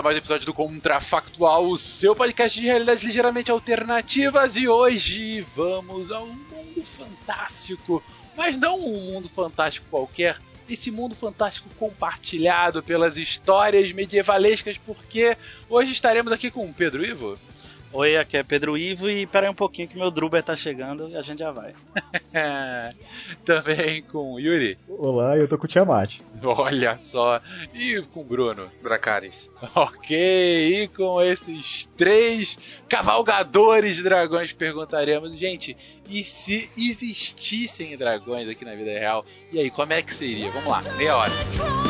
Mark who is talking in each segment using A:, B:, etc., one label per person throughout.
A: A mais um episódio do Contrafactual, o seu podcast de realidades ligeiramente alternativas. E hoje vamos a um mundo fantástico, mas não um mundo fantástico qualquer. Esse mundo fantástico compartilhado pelas histórias medievalescas, porque hoje estaremos aqui com o Pedro Ivo.
B: Oi, aqui é Pedro Ivo e peraí um pouquinho que meu Druber tá chegando e a gente já vai.
A: Também com o Yuri.
C: Olá, eu tô com o Tiamat.
A: Olha só. E com o Bruno.
D: Dracarys.
A: Ok, e com esses três cavalgadores de dragões perguntaremos, gente, e se existissem dragões aqui na vida real? E aí, como é que seria? Vamos lá, meia hora.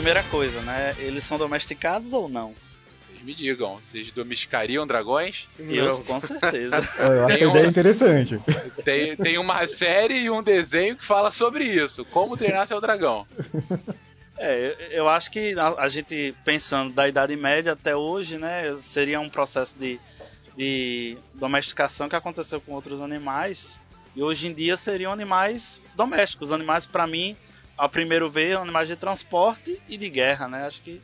B: Primeira coisa, né? Eles são domesticados ou não?
A: Vocês me digam, vocês domesticariam dragões?
B: Eu, com certeza.
C: Eu acho
A: Tem
C: ideia
A: uma-
C: interessante.
A: Tem, tem uma série e um desenho que fala sobre isso. Como treinar seu dragão.
B: É, eu- eu acho que a, a gente pensando da Idade Média até hoje, né, seria um processo de, de domesticação que aconteceu com outros animais e hoje em dia seriam animais domésticos. Animais, para mim, ao primeiro ver, animais de transporte e de guerra, né? Acho que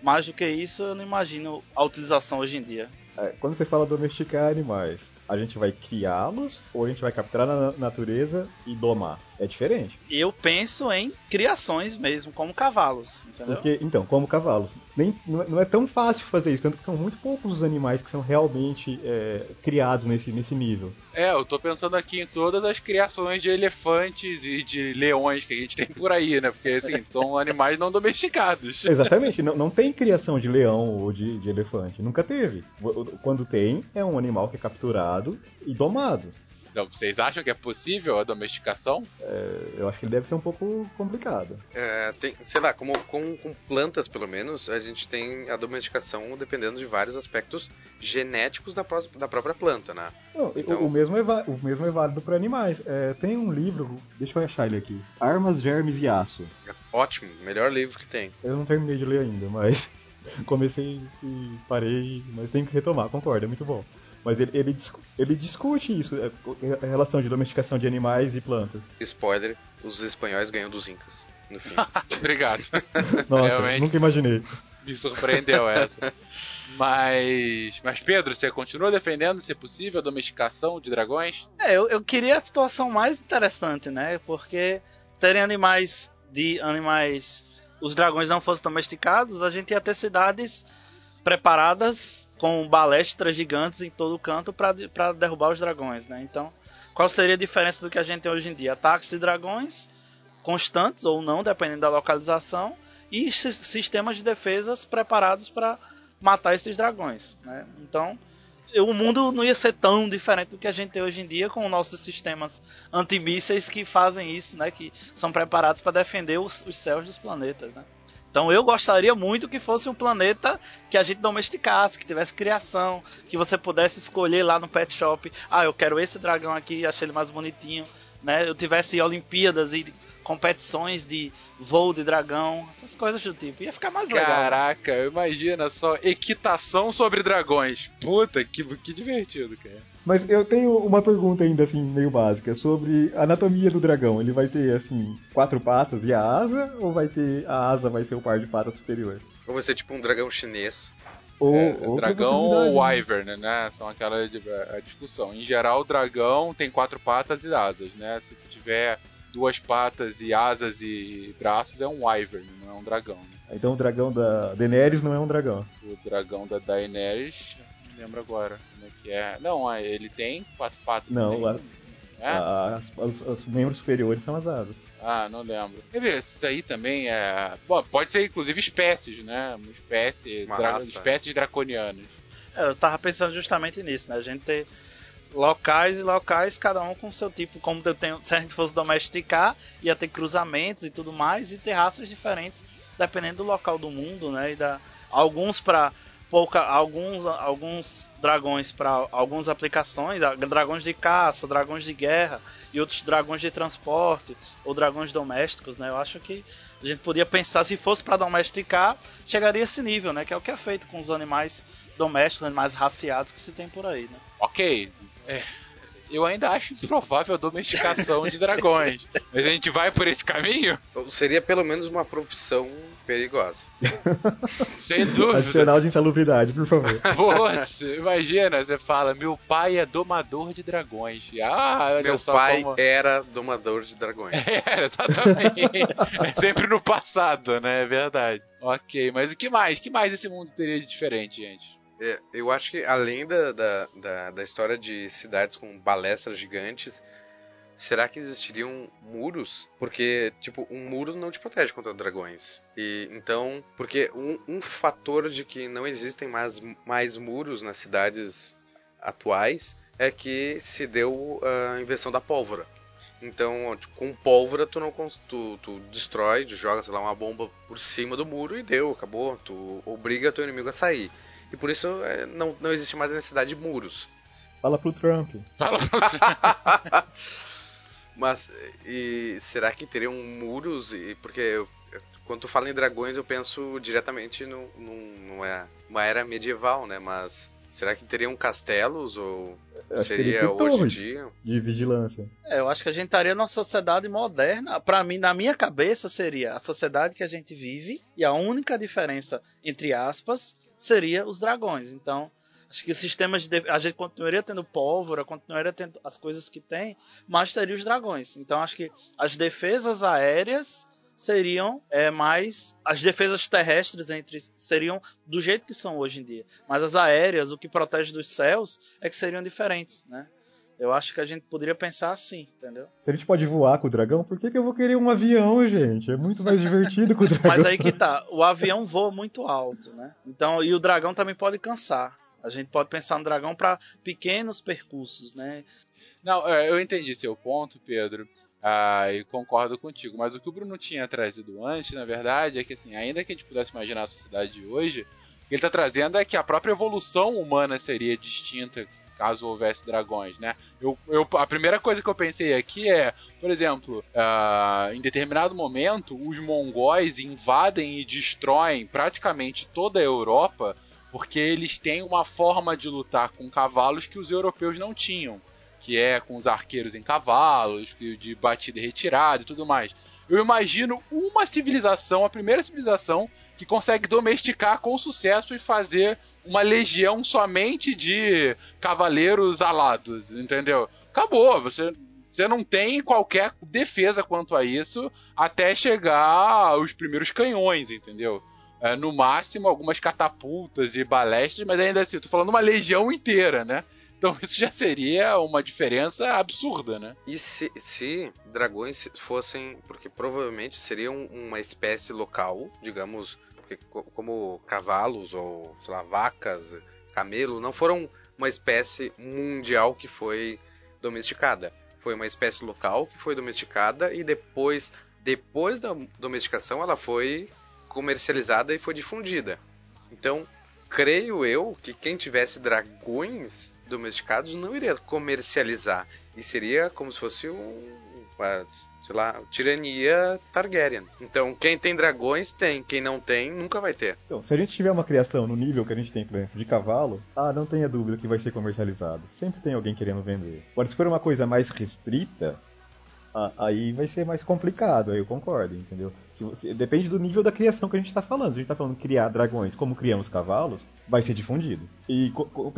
B: mais do que isso, eu não imagino a utilização hoje em dia.
C: É, quando você fala domesticar animais, a gente vai criá-los ou a gente vai capturar na na natureza e domar? É diferente.
B: E eu penso em criações mesmo, como cavalos, entendeu?
C: Porque, então, como cavalos, nem, não é- não é tão fácil fazer isso, tanto que são muito poucos os animais que são realmente é, criados nesse, nesse nível.
A: É, eu tô pensando aqui em todas as criações de elefantes e de leões que a gente tem por aí, né? Porque, assim, são animais não domesticados.
C: Exatamente, não, não tem criação de leão ou de, de elefante, nunca teve. Quando tem, é um animal que é capturado e domado.
A: Então, vocês acham que é possível a domesticação?
C: É, eu acho que ele deve ser um pouco complicado.
D: É, tem, sei lá, como com, com plantas, pelo menos, a gente tem a domesticação dependendo de vários aspectos genéticos da, pró- da própria planta, né?
C: Não, o-
D: Então-
C: o, mesmo é, o mesmo é válido para animais. É, tem um livro, deixa eu achar ele aqui: Armas, Germes e Aço.
D: Ótimo, melhor livro que tem.
C: Eu não terminei de ler ainda, mas comecei e parei, mas tenho que retomar, concordo, é muito bom. Mas ele, ele, ele discute isso, é, a relação de domesticação de animais e plantas.
D: Spoiler, os espanhóis ganham dos incas, no fim.
A: Obrigado.
C: Nossa,
A: Realmente.
C: nunca imaginei.
A: Me surpreendeu essa. Mas. Mas, Pedro, você continua defendendo, se possível, a domesticação de dragões?
B: É, eu, eu queria a situação mais interessante, né? Porque terem animais de animais. Os dragões não fossem domesticados, a gente ia ter cidades preparadas com balestras gigantes em todo canto para derrubar os dragões, né? Então, qual seria a diferença do que a gente tem hoje em dia? Ataques de dragões constantes ou não, dependendo da localização, e sistemas de defesas preparados para matar esses dragões. Né? Então, o mundo não ia ser tão diferente do que a gente tem hoje em dia com nossos sistemas antimísseis que fazem isso, né? que são preparados para defender os, os céus dos planetas. Né? Então eu gostaria muito que fosse um planeta que a gente domesticasse, que tivesse criação, que você pudesse escolher lá no pet shop, ah, eu quero esse dragão aqui, achei ele mais bonitinho, né? Eu tivesse Olimpíadas e competições de voo de dragão, essas coisas do tipo. Ia ficar mais legal.
A: Caraca, imagina só, equitação sobre dragões. Puta, que, que divertido, cara.
C: Mas eu tenho uma pergunta ainda assim, meio básica, sobre a anatomia do dragão. Ele vai ter, assim, quatro patas e a asa, ou vai ter. a asa vai ser o par de patas superior?
D: Ou vai ser tipo um dragão chinês.
C: Ou,
A: É,
C: ou
A: dragão ou wyvern, né? São aquela a discussão. Em geral, o dragão tem quatro patas e asas, né? Se tiver duas patas e asas e braços, é um wyvern, não é um dragão. Né?
C: Então o dragão da Daenerys não é um dragão.
A: O dragão da Daenerys, não lembro agora como é que é. Não, ah, ele tem quatro patas.
C: Não,
A: tem.
C: a-
A: É?
C: a- as- os, os membros superiores são as asas.
A: Ah, não lembro. Quer ver, isso aí também é. Bom, pode ser inclusive espécies, né? Uma espécie.
D: Uma
A: dra- espécies draconianas.
B: É, eu tava pensando justamente nisso, né? A gente ter locais e locais, cada um com seu tipo. Como eu tenho, se a gente fosse domesticar, ia ter cruzamentos e tudo mais, e ter raças diferentes, dependendo do local do mundo, né? E da, alguns para pouca, alguns, alguns dragões para algumas aplicações, ah, dragões de caça, dragões de guerra e outros dragões de transporte ou dragões domésticos, né? Eu acho que a gente podia pensar se fosse para domesticar, chegaria a esse nível, né? Que é o que é feito com os animais domésticos, animais raciados que se tem por aí, né?
A: Ok. É, eu ainda acho improvável a domesticação de dragões. Mas a gente vai por esse caminho?
D: Seria pelo menos uma profissão perigosa.
A: Sem dúvida.
C: Adicional de insalubridade, por favor.
A: Putz, imagina, você fala, meu pai é domador de dragões. Ah, olha
D: Meu
A: só
D: pai
A: como...
D: era domador de dragões.
A: É, exatamente. é sempre no passado, né? É verdade. Ok, mas o que mais? O que mais esse mundo teria de diferente, gente?
D: É, eu acho que além da, da, da, da história de cidades com balestras gigantes, será que existiriam muros? Porque, tipo, um muro não te protege contra dragões. E então, porque um, um fator de que não existem mais, mais muros nas cidades atuais é que se deu a invenção da pólvora. Então, com pólvora tu não tu, tu destrói, tu joga, sei lá, uma bomba por cima do muro e deu, acabou. Tu obriga teu inimigo a sair. E por isso é, não, não existe mais a necessidade de muros.
C: Fala pro Trump.
A: Fala
D: Mas e será que teriam muros? E, porque eu- eu- quando tu fala em dragões eu penso diretamente no, num- numa uma era medieval, né? Mas será que teriam castelos ou
C: acho
D: seria hoje em dia?
C: de vigilância.
B: É, eu acho que a gente estaria numa sociedade moderna. Pra mim, na minha cabeça, seria a sociedade que a gente vive e a única diferença, entre aspas, seria os dragões. Então, acho que os sistemas de a gente continuaria tendo pólvora, continuaria tendo as coisas que tem, mas teria os dragões. Então, acho que as defesas aéreas seriam é, mais as defesas terrestres entre seriam do jeito que são hoje em dia, mas as aéreas, o que protege dos céus, é que seriam diferentes, né? Eu acho que a gente poderia pensar assim, entendeu?
C: Se a gente pode voar com o dragão, por que, que eu vou querer um avião, gente? É muito mais divertido com o dragão.
B: Mas aí que tá, o avião voa muito alto, né? Então, e o dragão também pode cansar. A gente pode pensar no dragão para pequenos percursos, né?
A: Não, é, eu entendi seu ponto, Pedro. Ah, e concordo contigo. Mas o que o Bruno tinha trazido antes, na verdade, é que assim, ainda que a gente pudesse imaginar a sociedade de hoje, o que ele está trazendo é que a própria evolução humana seria distinta caso houvesse dragões, né? Eu, eu- a primeira coisa que eu pensei aqui é, por exemplo, ah, em determinado momento, os mongóis invadem e destroem praticamente toda a Europa porque eles têm uma forma de lutar com cavalos que os europeus não tinham que é com os arqueiros em cavalos, de batida e retirada e tudo mais. eu imagino uma civilização, a primeira civilização, que consegue domesticar com sucesso e fazer uma legião somente de cavaleiros alados, entendeu? Acabou, você você não tem qualquer defesa quanto a isso até chegar aos primeiros canhões, entendeu? É, no máximo, algumas catapultas e balestas, mas ainda assim, tô falando uma legião inteira, né? Então isso já seria uma diferença absurda, né?
D: E se, se dragões fossem. Porque provavelmente seriam uma espécie local, digamos, porque co- como cavalos ou, sei lá, vacas, camelo, não foram uma espécie mundial que foi domesticada. Foi uma espécie local que foi domesticada e depois, depois da domesticação, ela foi comercializada e foi difundida. Então, creio eu que quem tivesse dragões domesticados não iria comercializar e seria como se fosse um, sei lá, tirania Targaryen. Então, quem tem dragões tem, quem não tem nunca vai ter.
C: Então, se a gente tiver uma criação no nível que a gente tem, por exemplo, de cavalo, ah, não tenha dúvida que vai ser comercializado. Sempre tem alguém querendo vender. Agora, se for uma coisa mais restrita, ah, aí vai ser mais complicado, aí eu concordo, entendeu? Se você- depende do nível da criação que a gente está falando. Se a gente está falando criar dragões como criamos cavalos, vai ser difundido. E,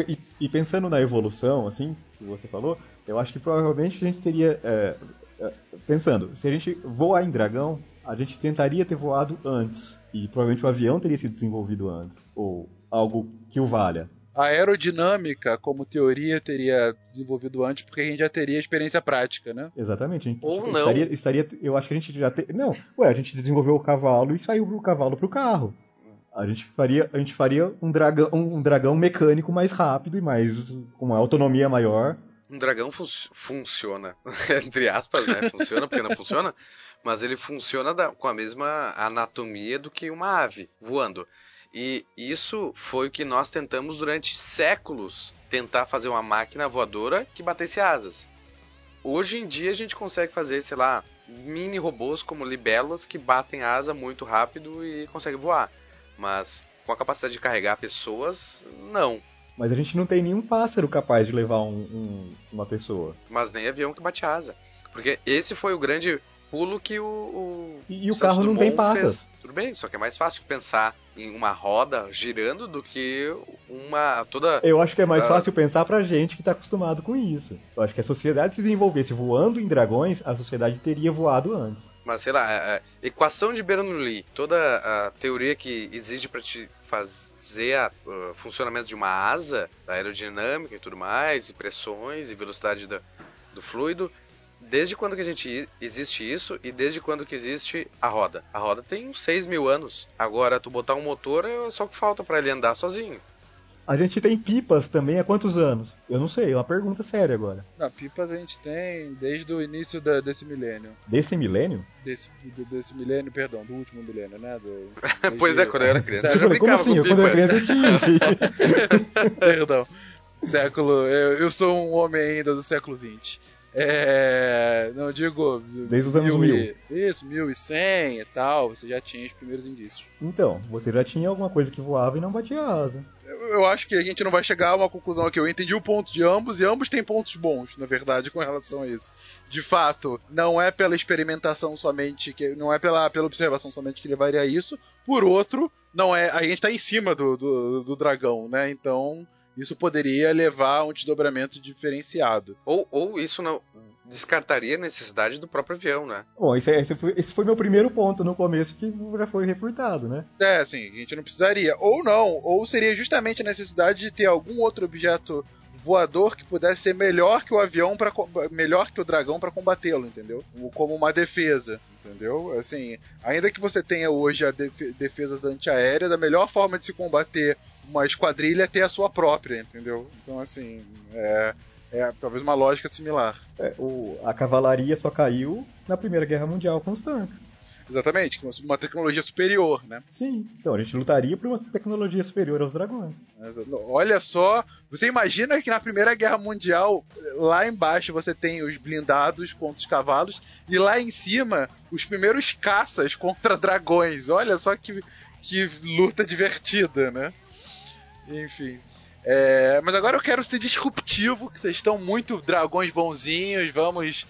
C: e- e pensando na evolução, assim, que você falou, eu acho que provavelmente a gente teria. é, pensando, se a gente voar em dragão, a gente tentaria ter voado antes. E provavelmente o avião teria sido desenvolvido antes. Ou algo que o valha.
A: A aerodinâmica, como teoria, teria desenvolvido antes, porque a gente já teria experiência prática, né?
C: Exatamente. A gente
D: Ou não.
C: estaria, estaria- eu acho que a gente já te, não, ué, a gente desenvolveu o cavalo e saiu o cavalo pro carro. A gente faria, a gente faria um dragão, um dragão mecânico mais rápido e mais com uma autonomia maior.
D: Um dragão fun- funciona, entre aspas, né? Funciona porque não funciona, mas ele funciona da- com a mesma anatomia do que uma ave voando. E isso foi o que nós tentamos durante séculos tentar fazer uma máquina voadora que batesse asas. Hoje em dia a gente consegue fazer, sei lá, mini robôs como libelos que batem asa muito rápido e conseguem voar. Mas com a capacidade de carregar pessoas, não.
C: Mas a gente não tem nenhum pássaro capaz de levar um- um- uma pessoa.
D: mas nem avião que bate asa. Porque esse foi o grande pulo que o. o
C: E, e o carro não tem
D: Dumont
C: patas.
D: Tudo bem, só que é mais fácil pensar em uma roda girando do que uma. toda.
C: Eu acho que é mais
D: Ah.
C: fácil pensar pra gente que tá acostumado com isso. Eu acho que a sociedade se desenvolvesse voando em dragões, a sociedade teria voado antes.
D: Mas sei lá, a, a equação de Bernoulli, toda a teoria que exige para te fazer o funcionamento de uma asa, da aerodinâmica e tudo mais, e pressões e velocidade da- do fluido, desde quando que a gente existe isso e desde quando que existe a roda? A roda tem uns 6 mil anos. Agora, tu botar um motor é só o que falta para ele andar sozinho.
C: A gente tem pipas também há quantos anos? Eu não sei, é uma pergunta séria agora.
A: Na pipas a gente tem desde o início da- desse milênio.
C: Desse milênio?
A: Desse, desse milênio, perdão, do último milênio, né? Do,
D: pois é, quando eu era criança eu
C: Eu
D: já
C: falei, como
D: brincava
C: assim? quando eu era criança eu tinha esse.
A: Perdão. Século. Eu, eu sou um homem ainda do século XX. É. Não digo.
C: Desde os anos
A: e- Isso, 1100 e tal. Você já tinha os primeiros indícios.
C: Então, você já tinha alguma coisa que voava e não batia asa.
A: Eu, eu acho que a gente não vai chegar a uma conclusão aqui. Eu entendi o ponto de ambos e ambos têm pontos bons, na verdade, com relação a isso. De fato, não é pela experimentação somente, que não é pela, pela observação somente que levaria a isso. Por outro, não é. A gente tá em cima do, do, do dragão, né? Então. Isso poderia levar a um desdobramento diferenciado.
D: Ou, ou isso não descartaria a necessidade do próprio avião, né?
C: Bom, esse, esse, foi, esse foi meu primeiro ponto no começo que já foi refutado, né?
A: É, assim, a gente não precisaria. Ou não, ou seria justamente a necessidade de ter algum outro objeto voador que pudesse ser melhor que o avião para melhor que o dragão para combatê-lo, entendeu? Como uma defesa, entendeu? Assim, ainda que você tenha hoje a defe defesas antiaéreas, a melhor forma de se combater uma esquadrilha ter a sua própria, entendeu? Então, assim, é, é talvez uma lógica similar.
C: É, o, a cavalaria só caiu na Primeira Guerra Mundial com os tanques.
A: Exatamente, com uma tecnologia superior, né?
C: Sim, então a gente lutaria por uma tecnologia superior aos dragões.
A: Olha só, você imagina que na Primeira Guerra Mundial, lá embaixo você tem os blindados contra os cavalos, e lá em cima, os primeiros caças contra dragões. Olha só que, que luta divertida, né? Enfim. É, mas agora eu quero ser disruptivo, que vocês estão muito dragões bonzinhos, vamos,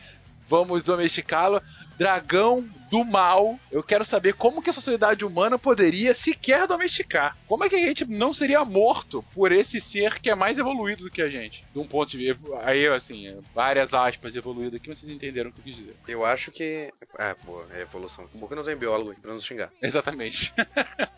A: vamos domesticá-lo. Dragão do mal. Eu quero saber como que a sociedade humana poderia sequer domesticar. Como é que a gente não seria morto por esse ser que é mais evoluído do que a gente? De um ponto de vista. Aí, assim, várias aspas evoluído aqui, vocês entenderam o que eu quis dizer.
D: Eu acho que. Ah, pô, é evolução. Bom que não tem biólogo aqui pra não xingar.
A: Exatamente.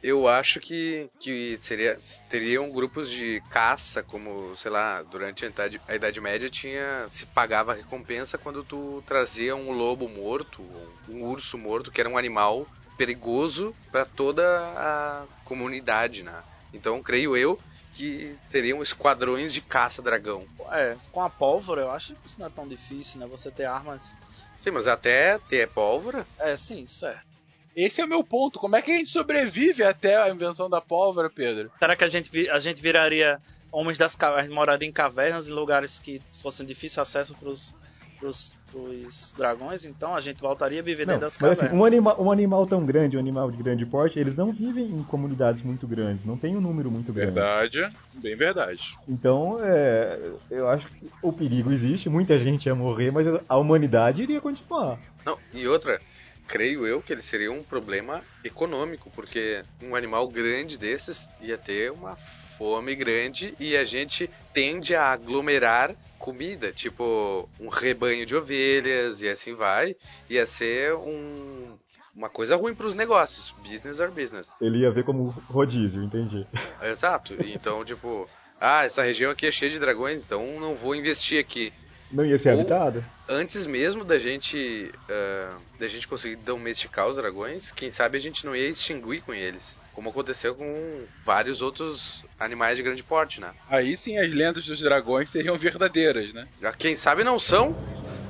D: Eu acho que, que seria, teriam grupos de caça, como, sei lá, durante a Idade, a Idade Média tinha. se pagava recompensa quando tu trazia um lobo morto, um urso morto, que era um animal perigoso para toda a comunidade, né? Então, creio eu que teriam esquadrões de caça-dragão.
B: É, com a pólvora eu acho que isso não é tão difícil, né? Você ter armas.
D: Sim, mas até ter pólvora.
B: É, sim, certo.
A: Esse é o meu ponto. Como é que a gente sobrevive até a invenção da pólvora, Pedro?
B: Será que a gente, vi- a gente viraria homens das cavernas, moraria em cavernas, em lugares que fossem difícil acesso pros, pros, pros dragões? Então a gente voltaria a viver
C: Não,
B: dentro das
C: mas
B: cavernas.
C: assim, um, anima, um animal tão grande, um animal de grande porte, eles não vivem em comunidades muito grandes, não tem um número muito grande.
A: Verdade, bem verdade.
C: Então, é, eu acho que o perigo existe, muita gente ia morrer, mas a humanidade iria continuar.
D: Não, e outra, creio eu que ele seria um problema econômico, porque um animal grande desses ia ter uma fome grande e a gente tende a aglomerar comida, tipo um rebanho de ovelhas e assim vai, ia ser um, uma coisa ruim para os negócios, business are business.
C: Ele ia ver como rodízio, entendi.
D: Exato. Então, tipo, ah, essa região aqui é cheia de dragões, então não vou investir aqui.
C: Não ia ser
D: Ou-
C: habitada?
D: Antes mesmo da gente ah, da gente conseguir domesticar os dragões, quem sabe a gente não ia extinguir com eles, como aconteceu com vários outros animais de grande porte, né?
A: Aí sim as lendas dos dragões seriam verdadeiras, né?
D: Já quem sabe não são.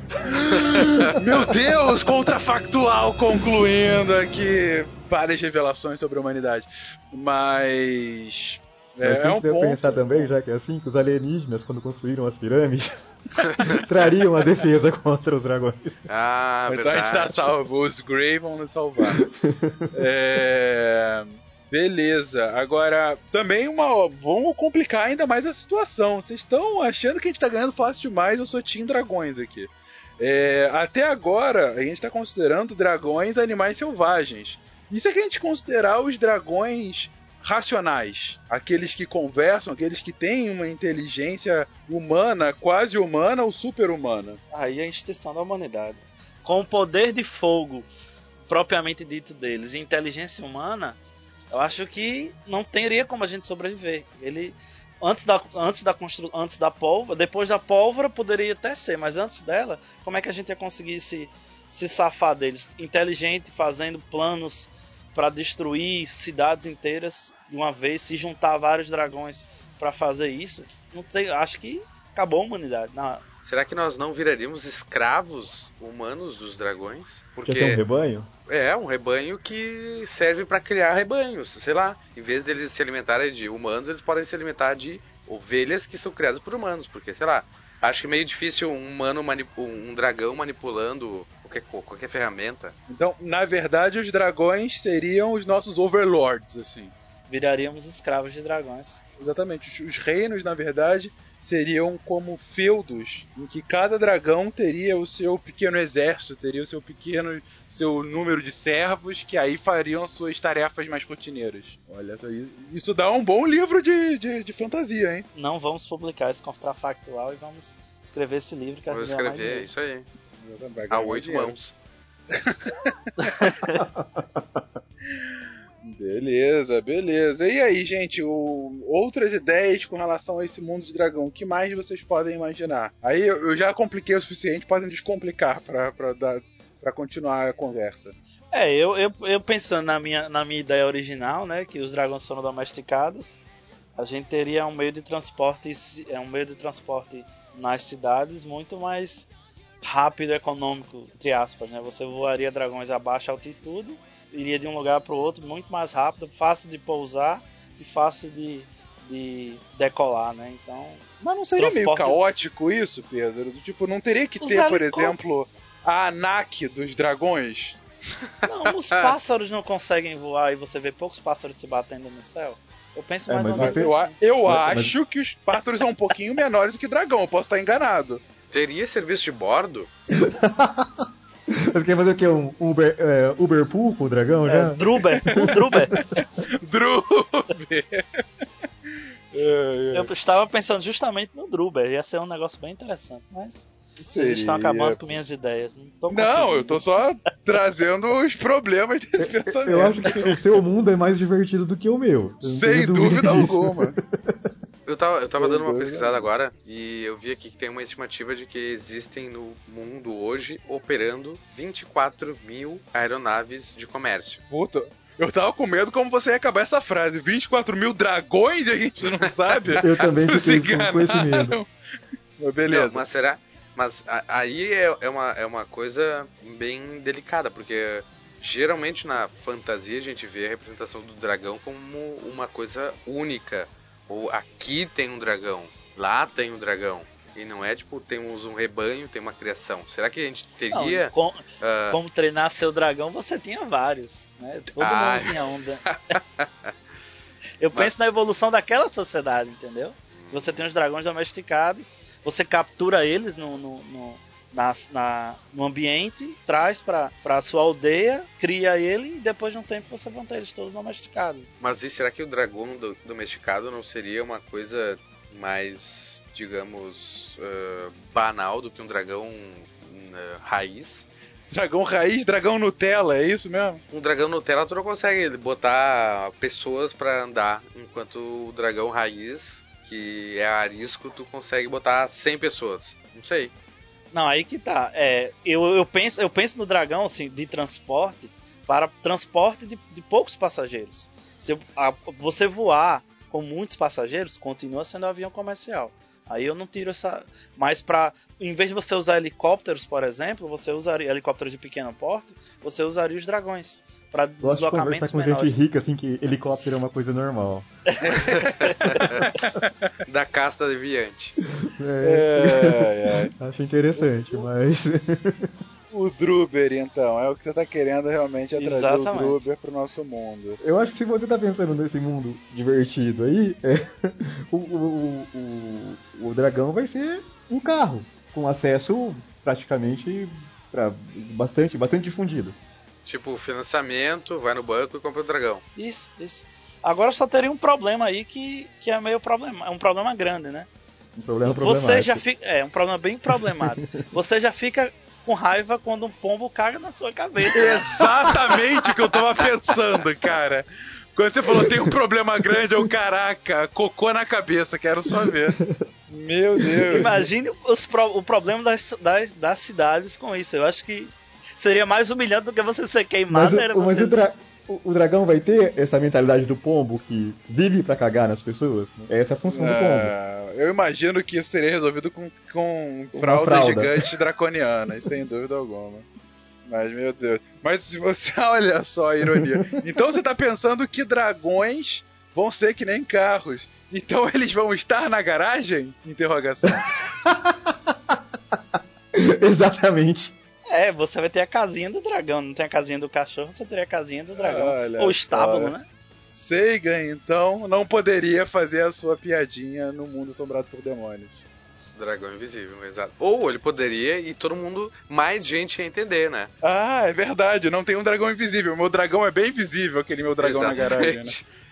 A: Meu Deus, contrafactual concluindo aqui várias revelações sobre a humanidade. Mas.
C: Mas
A: é,
C: tem
A: é um
C: que
A: ponto.
C: pensar também, já que é assim, que os alienígenas, quando construíram as pirâmides, trariam a defesa contra os dragões.
D: Ah,
A: então a gente tá
D: verdade.
A: salvo, os Grey vão nos salvar. É, Beleza, agora também uma. Vamos complicar ainda mais a situação. Vocês estão achando que a gente tá ganhando fácil demais? Eu sou Team Dragões aqui. É, Até agora, a gente tá considerando dragões animais selvagens. E se a gente considerar os dragões racionais, aqueles que conversam, aqueles que têm uma inteligência humana, quase humana ou super-humana?
B: Aí é a extinção da humanidade. Com o poder de fogo propriamente dito deles e inteligência humana, eu acho que não teria como a gente sobreviver. Ele antes da antes da antes da pólvora, depois da pólvora poderia até ser, mas antes dela, como é que a gente ia conseguir se se safar deles? Inteligente, fazendo planos para destruir cidades inteiras de uma vez, se juntar vários dragões para fazer isso, não tem, acho que acabou a humanidade. Não,
D: Será que nós não viraríamos escravos humanos dos dragões?
C: Quer ser um
D: Porque
C: rebanho?
D: é um rebanho que serve para criar rebanhos, sei lá. Em vez deles se alimentarem de humanos, eles podem se alimentar de ovelhas que são criadas por humanos, porque sei lá. Acho que é meio difícil um humano um dragão manipulando qualquer, qualquer ferramenta.
A: Então, na verdade, os dragões seriam os nossos overlords, assim.
B: viraríamos escravos de dragões.
A: Exatamente. Os, os reinos, na verdade, seriam como feudos, em que cada dragão teria o seu pequeno exército, teria o seu pequeno, seu número de servos, que aí fariam suas tarefas mais rotineiras. Olha só, isso- isso dá um bom livro de, de, de fantasia, hein?
B: Não vamos publicar esse contrafactual e vamos escrever esse livro que
D: Vou
B: vai ganhar mais
D: escrever isso aí.
A: Vai
D: A oito mãos.
A: Beleza, beleza. E aí, gente, o- outras ideias com relação a esse mundo de dragão? O que mais vocês podem imaginar? Aí eu, já compliquei o suficiente, podem descomplicar pra continuar a conversa.
B: É, eu, eu, eu pensando na minha, na minha ideia original, né, que os dragões foram domesticados, a gente teria um meio de transporte, é um meio de transporte nas cidades muito mais rápido, econômico, entre aspas, né? Você voaria dragões a baixa altitude, iria de um lugar para o outro muito mais rápido, fácil de pousar e fácil de, de decolar, né? Então,
A: Mas não seria meio
B: Transporte-
A: caótico isso, Pedro? Do Tipo, não teria que
B: Os
A: ter, por exemplo, a ANAC dos dragões?
B: não, os pássaros não conseguem voar e você vê poucos pássaros se batendo no céu. Eu penso
C: É,
B: mais
C: mas
B: ou menos
C: você-
A: Eu,
B: assim.
A: eu
C: Mas- mas-
A: acho que os pássaros são um pouquinho menores do que dragão, eu posso estar enganado.
D: Teria serviço de bordo?
C: Você quer fazer o quê? Um Uber, é, Uber Pool com o dragão
B: É,
C: já?
B: Druber, um Druber.
A: Druber! É,
B: Eu estava pensando justamente no Druber, ia ser um negócio bem interessante, mas vocês estão
A: Seria-
B: acabando com minhas ideias. Não,
A: Não, eu tô só trazendo os problemas desse pensamento.
C: Eu acho que o seu mundo é mais divertido do que o meu.
A: Sem dúvida
C: disso.
A: alguma.
D: Eu tava, eu tava dando uma pesquisada agora e eu vi aqui que tem uma estimativa de que existem no mundo hoje operando 24 mil aeronaves de comércio.
A: Puta, eu tava com medo como você ia acabar essa frase. 24 mil dragões e a gente não sabe?
C: Eu também fiquei com, com esse medo.
A: Mas beleza.
D: Não, mas será? Mas a- aí é, é uma, é uma coisa bem delicada, porque geralmente na fantasia a gente vê a representação do dragão como uma coisa única. Ou aqui tem um dragão, lá tem um dragão. E não é tipo, temos um rebanho, tem uma criação. Será que a gente
B: Não,
D: teria.
B: com-
D: ah,
B: como treinar seu dragão, você tinha vários. Né? Todo
D: Ah.
B: mundo tinha um. né? Eu
D: Mas-
B: penso na evolução daquela sociedade, entendeu? Você tem os dragões domesticados, você captura eles no, no, no, na, na- no ambiente, traz pra, pra sua aldeia, cria ele e depois de um tempo você ter eles todos domesticados.
D: Mas e será que o dragão do- domesticado não seria uma coisa mais, digamos, ah, banal do que um dragão ah, raiz?
A: Dragão raiz, dragão Nutella, é isso mesmo?
D: Um dragão Nutella tu não consegue botar pessoas pra andar, enquanto o dragão raiz, que é arisco, tu consegue botar 100 pessoas. Não sei.
B: Não, aí que tá. É, eu, eu, penso, eu penso no dragão assim, de transporte para transporte de, de poucos passageiros. Se eu- a- você voar com muitos passageiros, continua sendo um avião comercial. Aí eu não tiro essa. Mas para, em vez de você usar helicópteros, por exemplo, você usaria helicópteros de pequeno porte, você usaria os dragões para
C: Gosto de conversar
B: deslocamentos
C: com
B: menores.
C: gente rica, assim, que helicóptero é uma coisa normal.
D: Da casta deviante.
C: É,
A: É, é.
C: Acho interessante, mas.
A: O Druber, então, é o que você tá querendo realmente é trazer
B: Exatamente.
A: o Druber pro nosso mundo.
C: Eu acho que se você tá pensando nesse mundo divertido aí, é, o, o, o, o dragão vai ser um carro, com acesso praticamente pra bastante, bastante difundido.
D: Tipo, financiamento, vai no banco e compra o dragão.
B: Isso, isso. Agora só teria um problema aí que, que é meio problema, é um problema grande, né?
C: Um problema
B: Você
C: problemático.
B: já fica. É, um problema bem problemático. Você já fica com raiva quando um pombo caga na sua cabeça.
A: Exatamente o que eu tava pensando, cara. Quando você falou tem um problema grande, eu, caraca, cocô na cabeça, quero só ver. Meu Deus.
B: Imagine os pro- o problema das, das, das cidades com isso. Eu acho que seria mais humilhante do que você ser
C: Mas,
B: queimado.
C: o,
B: era
C: mas
B: você...
C: o, dra- o- o dragão vai ter essa mentalidade do pombo que vive pra cagar nas pessoas? É essa a função do pombo.
A: Ah, eu imagino que isso seria resolvido com, com
C: Uma
A: fraldas
C: fralda.
A: gigantes draconianas, sem dúvida alguma. Mas, meu Deus. Mas se você. Olha só a ironia. Então você tá pensando que dragões vão ser que nem carros. Então eles vão estar na garagem? Interrogação.
C: Exatamente.
B: É, você vai ter a casinha do dragão. Não tem a casinha do cachorro, você teria a casinha do dragão.
A: Olha
B: Ou estábulo,
A: só.
B: né?
A: Sagan, então, não poderia fazer a sua piadinha no mundo assombrado por demônios.
D: Dragão invisível, exato. Ou ele poderia e todo mundo, mais gente ia entender, né?
A: Ah, é verdade, não tem um dragão invisível. O meu dragão é bem visível, aquele meu dragão na garagem,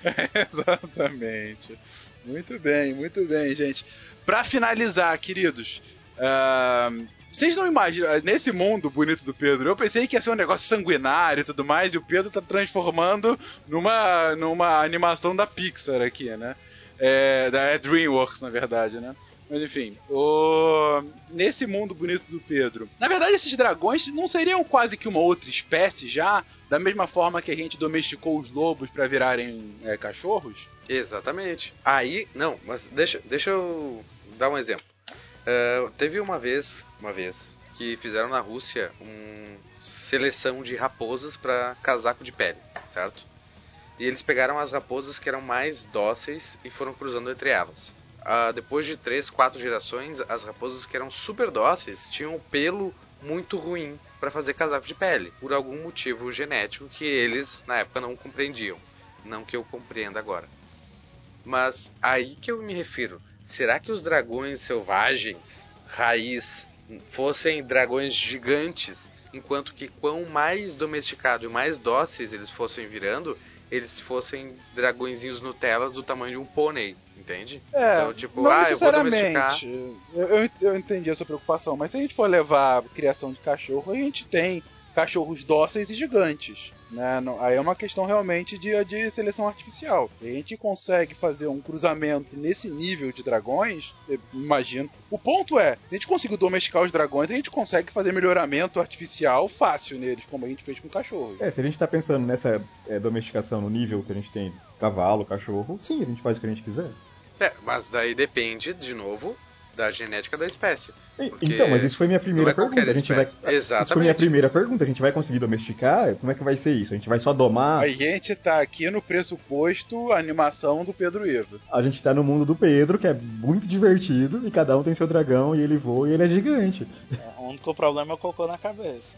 A: né? Exatamente. Muito bem, muito bem, gente. Pra finalizar, queridos, ah, vocês não imaginam, nesse mundo bonito do Pedro, eu pensei que ia ser um negócio sanguinário e tudo mais, e o Pedro tá transformando numa, numa animação da Pixar aqui, né? É, da é DreamWorks, na verdade, né? Mas enfim, o... nesse mundo bonito do Pedro, na verdade esses dragões não seriam quase que uma outra espécie já, da mesma forma que a gente domesticou os lobos pra virarem é, cachorros?
D: Exatamente. Aí, não, mas deixa, deixa eu dar um exemplo. Ah, teve uma vez, uma vez, que fizeram na Rússia uma seleção de raposas para casaco de pele, certo? E eles pegaram as raposas que eram mais dóceis e foram cruzando entre elas. Ah, depois de três, quatro gerações, as raposas que eram super dóceis tinham pelo muito ruim para fazer casaco de pele, por algum motivo genético que eles na época não compreendiam. Não que eu compreenda agora. Mas aí que eu me refiro. Será que os dragões selvagens, raiz, fossem dragões gigantes enquanto que quão mais domesticado e mais dóceis eles fossem virando, eles fossem dragõezinhos Nutellas do tamanho de um pônei, entende?
A: É,
D: então, tipo,
A: não
D: ah, eu vou domesticar.
A: eu, eu entendi a sua preocupação, mas se a gente for levar a criação de cachorro, a gente tem cachorros dóceis e gigantes. Né? Não- Aí é uma questão realmente de, de seleção artificial. A gente consegue fazer um cruzamento nesse nível de dragões, eu imagino. O ponto é, se a gente conseguir domesticar os dragões, a gente consegue fazer melhoramento artificial fácil neles, como a gente fez com cachorros.
C: É, se a gente tá pensando nessa é, domesticação no nível que a gente tem cavalo, cachorro, sim, a gente faz o que a gente quiser.
D: É, mas daí depende, de novo, da genética da espécie. Porque
C: Então, mas isso foi minha primeira
D: é
C: pergunta. A gente vai...
D: espécie.
C: Isso foi minha
D: Exatamente.
C: primeira pergunta. A gente vai conseguir domesticar? Como é que vai ser isso? A gente vai só domar?
A: A gente tá aqui no pressuposto animação do Pedro Ivo.
C: A gente tá no mundo do Pedro, que é muito divertido, e cada um tem seu dragão, e ele voa e ele é gigante.
B: O único problema é o cocô na cabeça.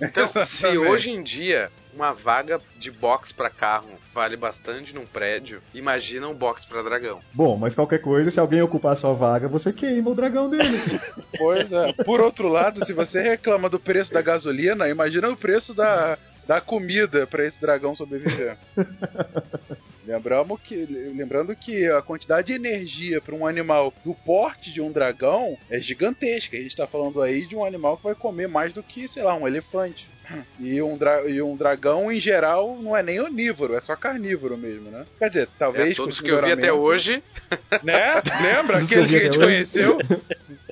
D: Então, se hoje em dia uma vaga de box pra carro vale bastante num prédio, imagina um box pra dragão.
C: Bom, mas qualquer coisa, se alguém ocupar a sua vaga, você queima o dragão dele.
A: Pois é. Por outro lado, se você reclama do preço da gasolina, imagina o preço da, da comida para esse dragão sobreviver. Lembramos que, lembrando que a quantidade de energia para um animal do porte de um dragão é gigantesca. A gente está falando aí de um animal que vai comer mais do que, sei lá, um elefante. E um, dra- e um dragão, em geral, não é nem onívoro, é só carnívoro mesmo, né? Quer dizer, talvez.
D: É, todos que eu vi até hoje,
A: né? Lembra? Aqueles que a gente conheceu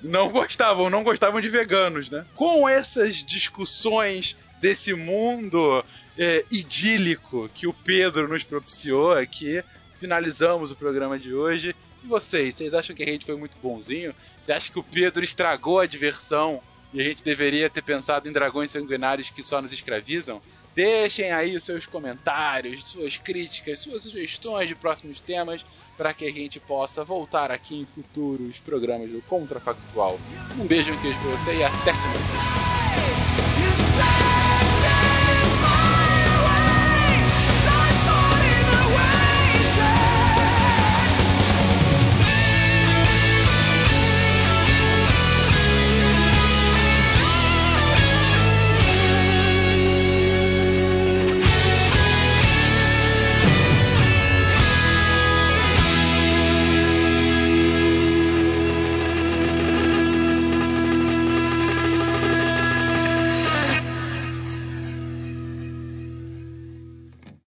A: não gostavam, não gostavam de veganos, né? Com essas discussões desse mundo é, idílico que o Pedro nos propiciou aqui, finalizamos o programa de hoje. E vocês, vocês acham que a gente foi muito bonzinho? Você acha que o Pedro estragou a diversão e a gente deveria ter pensado em dragões sanguinários que só nos escravizam? Deixem aí os seus comentários, suas críticas, suas sugestões de próximos temas para que a gente possa voltar aqui em futuros programas do Contrafactual. Um beijo, um queijo pra você e até semana